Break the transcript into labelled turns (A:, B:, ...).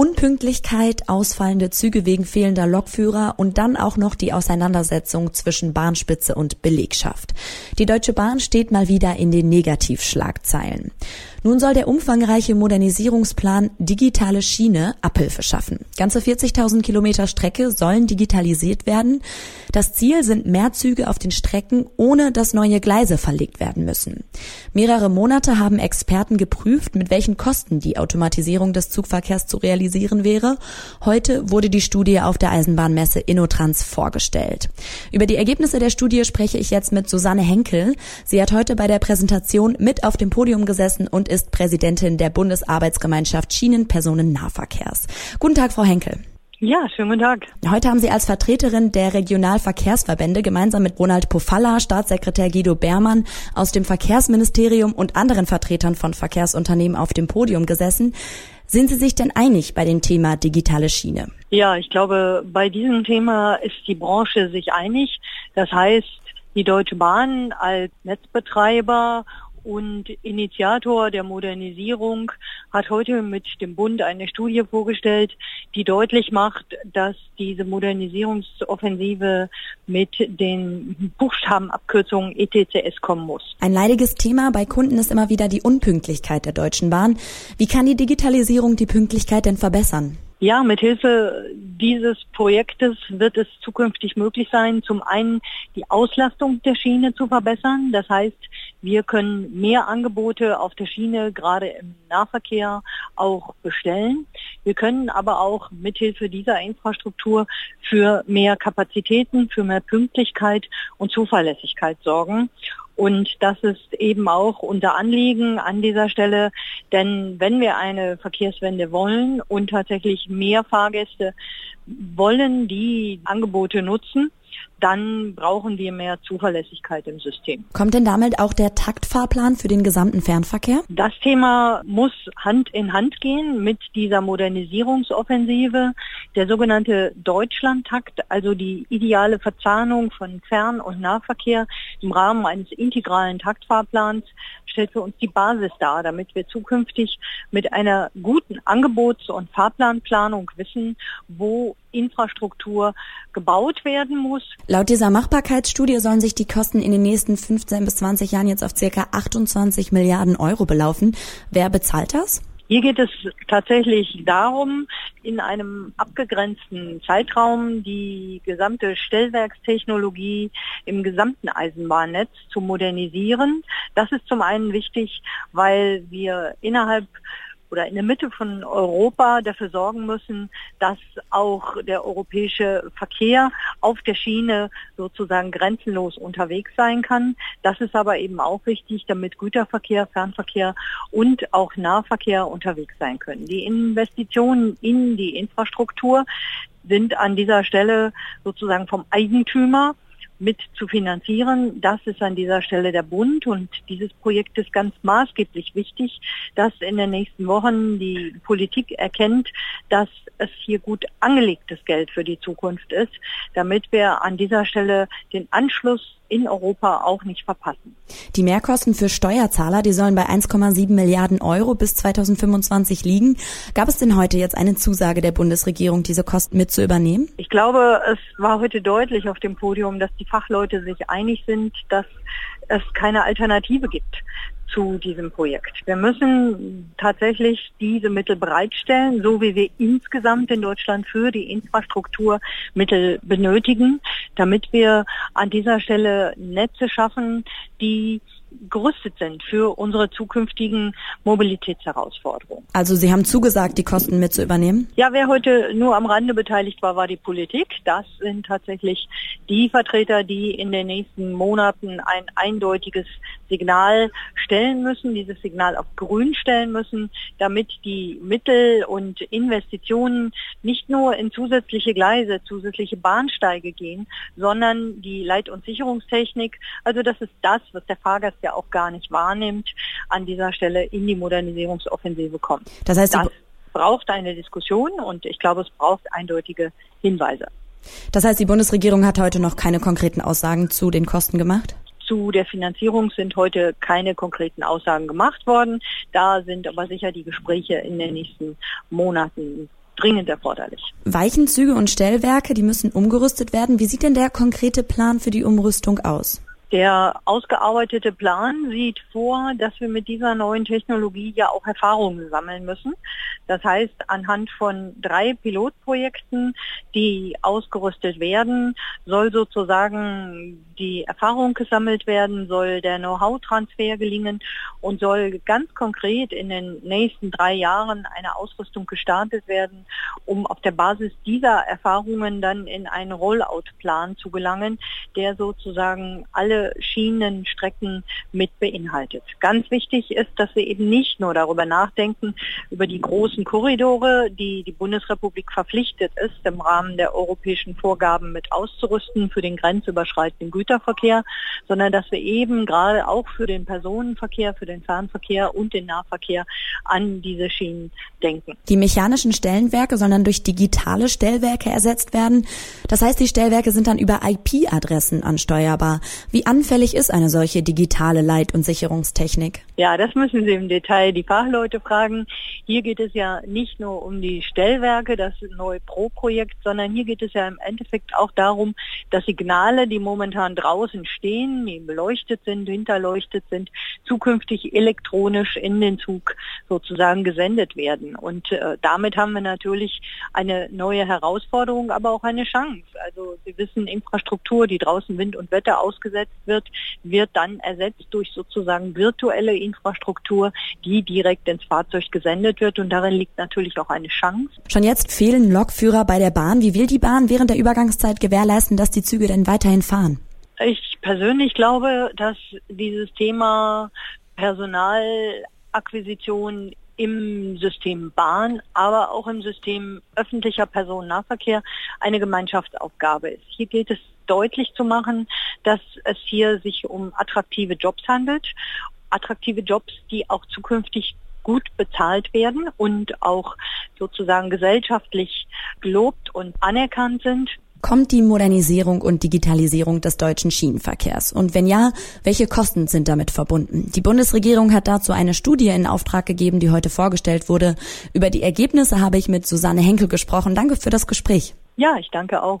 A: Unpünktlichkeit, ausfallende Züge wegen fehlender Lokführer und dann auch noch die Auseinandersetzung zwischen Bahnspitze und Belegschaft. Die Deutsche Bahn steht mal wieder in den Negativschlagzeilen. Nun soll der umfangreiche Modernisierungsplan Digitale Schiene Abhilfe schaffen. Ganze 40.000 Kilometer Strecke sollen digitalisiert werden. Das Ziel sind mehr Züge auf den Strecken, ohne dass neue Gleise verlegt werden müssen. Mehrere Monate haben Experten geprüft, mit welchen Kosten die Automatisierung des Zugverkehrs zu realisieren wäre. Heute wurde die Studie auf der Eisenbahnmesse Innotrans vorgestellt. Über die Ergebnisse der Studie spreche ich jetzt mit Susanne Henkel. Sie hat heute bei der Präsentation mit auf dem Podium gesessen und ist Präsidentin der Bundesarbeitsgemeinschaft Schienenpersonennahverkehrs. Guten Tag, Frau Henkel.
B: Ja, schönen guten Tag.
A: Heute haben Sie als Vertreterin der Regionalverkehrsverbände gemeinsam mit Ronald Pofalla, Staatssekretär Guido Beermann aus dem Verkehrsministerium und anderen Vertretern von Verkehrsunternehmen auf dem Podium gesessen. Sind Sie sich denn einig bei dem Thema digitale Schiene?
B: Ja, ich glaube, bei diesem Thema ist die Branche sich einig. Das heißt, die Deutsche Bahn als Netzbetreiber und Initiator der Modernisierung hat heute mit dem Bund eine Studie vorgestellt, die deutlich macht, dass diese Modernisierungsoffensive mit den Buchstabenabkürzungen ETCS kommen muss.
A: Ein leidiges Thema bei Kunden ist immer wieder die Unpünktlichkeit der Deutschen Bahn. Wie kann die Digitalisierung die Pünktlichkeit denn verbessern?
B: Ja, mithilfe dieses Projektes wird es zukünftig möglich sein, zum einen die Auslastung der Schiene zu verbessern. Das heißt, wir können mehr Angebote auf der Schiene, gerade im Nahverkehr, auch bestellen. Wir können aber auch mithilfe dieser Infrastruktur für mehr Kapazitäten, für mehr Pünktlichkeit und Zuverlässigkeit sorgen. Und das ist eben auch unser Anliegen an dieser Stelle, denn wenn wir eine Verkehrswende wollen und tatsächlich mehr Fahrgäste wollen, die Angebote nutzen, dann brauchen wir mehr Zuverlässigkeit im System.
A: Kommt denn damit auch der Taktfahrplan für den gesamten Fernverkehr?
B: Das Thema muss Hand in Hand gehen mit dieser Modernisierungsoffensive. Der sogenannte Deutschlandtakt, also die ideale Verzahnung von Fern- und Nahverkehr im Rahmen eines integralen Taktfahrplans, stellt für uns die Basis dar, damit wir zukünftig mit einer guten Angebots- und Fahrplanplanung wissen, wo Infrastruktur gebaut werden muss.
A: Laut dieser Machbarkeitsstudie sollen sich die Kosten in den nächsten 15 bis 20 Jahren jetzt auf circa 28 Milliarden Euro belaufen. Wer bezahlt das?
B: Hier geht es tatsächlich darum, in einem abgegrenzten Zeitraum die gesamte Stellwerkstechnologie im gesamten Eisenbahnnetz zu modernisieren. Das ist zum einen wichtig, weil wir innerhalb oder in der Mitte von Europa dafür sorgen müssen, dass auch der europäische Verkehr auf der Schiene sozusagen grenzenlos unterwegs sein kann. Das ist aber eben auch wichtig, damit Güterverkehr, Fernverkehr und auch Nahverkehr unterwegs sein können. Die Investitionen in die Infrastruktur sind an dieser Stelle sozusagen vom Eigentümer mit zu finanzieren. Das ist an dieser Stelle der Bund und dieses Projekt ist ganz maßgeblich wichtig, dass in den nächsten Wochen die Politik erkennt, dass es hier gut angelegtes Geld für die Zukunft ist, damit wir an dieser Stelle den Anschluss in Europa auch nicht verpassen.
A: Die Mehrkosten für Steuerzahler, die sollen bei 1,7 Milliarden Euro bis 2025 liegen. Gab es denn heute jetzt eine Zusage der Bundesregierung, diese Kosten mit zu übernehmen?
B: Ich glaube, es war heute deutlich auf dem Podium, dass die Fachleute sich einig sind, dass es keine Alternative gibt zu diesem Projekt. Wir müssen tatsächlich diese Mittel bereitstellen, so wie wir insgesamt in Deutschland für die Infrastruktur Mittel benötigen, damit wir an dieser Stelle Netze schaffen, die gerüstet sind für unsere zukünftigen Mobilitätsherausforderungen.
A: Also Sie haben zugesagt, die Kosten mit zu übernehmen?
B: Ja, wer heute nur am Rande beteiligt war, war die Politik. Das sind tatsächlich die Vertreter, die in den nächsten Monaten ein eindeutiges Signal stellen müssen, dieses Signal auf grün stellen müssen, damit die Mittel und Investitionen nicht nur in zusätzliche Gleise, zusätzliche Bahnsteige gehen, sondern die Leit- und Sicherungstechnik, also das ist das, was der Fahrgast ja auch gar nicht wahrnimmt, an dieser Stelle in die Modernisierungsoffensive kommt.
A: Das heißt, das
B: braucht eine Diskussion und ich glaube, es braucht eindeutige Hinweise.
A: Das heißt, die Bundesregierung hat heute noch keine konkreten Aussagen zu den Kosten gemacht?
B: Zu der Finanzierung sind heute keine konkreten Aussagen gemacht worden. Da sind aber sicher die Gespräche in den nächsten Monaten dringend erforderlich.
A: Weichenzüge und Stellwerke, die müssen umgerüstet werden. Wie sieht denn der konkrete Plan für die Umrüstung aus?
B: Der ausgearbeitete Plan sieht vor, dass wir mit dieser neuen Technologie ja auch Erfahrungen sammeln müssen. Das heißt, anhand von drei Pilotprojekten, die ausgerüstet werden, soll sozusagen die Erfahrung gesammelt werden, soll der Know-how-Transfer gelingen und soll ganz konkret in den nächsten drei Jahren eine Ausrüstung gestartet werden, um auf der Basis dieser Erfahrungen dann in einen Rollout-Plan zu gelangen, der sozusagen alle Schienenstrecken mit beinhaltet. Ganz wichtig ist, dass wir eben nicht nur darüber nachdenken, über die großen Korridore, die die Bundesrepublik verpflichtet ist, im Rahmen der europäischen Vorgaben mit auszurüsten für den grenzüberschreitenden Güterverkehr, sondern dass wir eben gerade auch für den Personenverkehr, für den Fernverkehr und den Nahverkehr an diese Schienen denken.
A: Die mechanischen Stellwerke sollen durch digitale Stellwerke ersetzt werden. Das heißt, die Stellwerke sind dann über IP-Adressen ansteuerbar. Wie anfällig ist eine solche digitale Leit- und Sicherungstechnik?
B: Ja, das müssen Sie im Detail die Fachleute fragen. Hier geht es ja nicht nur um die Stellwerke, das neue Pro-Projekt, sondern hier geht es ja im Endeffekt auch darum, dass Signale, die momentan draußen stehen, die beleuchtet sind, hinterleuchtet sind, zukünftig elektronisch in den Zug sozusagen gesendet werden. Und äh, damit haben wir natürlich eine neue Herausforderung, aber auch eine Chance. Also Sie wissen, Infrastruktur, die draußen Wind und Wetter ausgesetzt wird, wird dann ersetzt durch sozusagen virtuelle Infrastruktur, die direkt ins Fahrzeug gesendet wird. Und darin liegt natürlich auch eine Chance.
A: Schon jetzt fehlen Lokführer bei der Bahn. Wie will die Bahn während der Übergangszeit gewährleisten, dass die Züge denn weiterhin fahren?
B: Ich persönlich glaube, dass dieses Thema Personalakquisition im System Bahn, aber auch im System öffentlicher Personennahverkehr eine Gemeinschaftsaufgabe ist. Hier gilt es deutlich zu machen, dass es hier sich um attraktive Jobs handelt. Attraktive Jobs, die auch zukünftig gut bezahlt werden und auch sozusagen gesellschaftlich gelobt und anerkannt sind.
A: Kommt die Modernisierung und Digitalisierung des deutschen Schienenverkehrs? Und wenn ja, welche Kosten sind damit verbunden? Die Bundesregierung hat dazu eine Studie in Auftrag gegeben, die heute vorgestellt wurde. Über die Ergebnisse habe ich mit Susanne Henkel gesprochen. Danke für das Gespräch.
B: Ja, ich danke auch.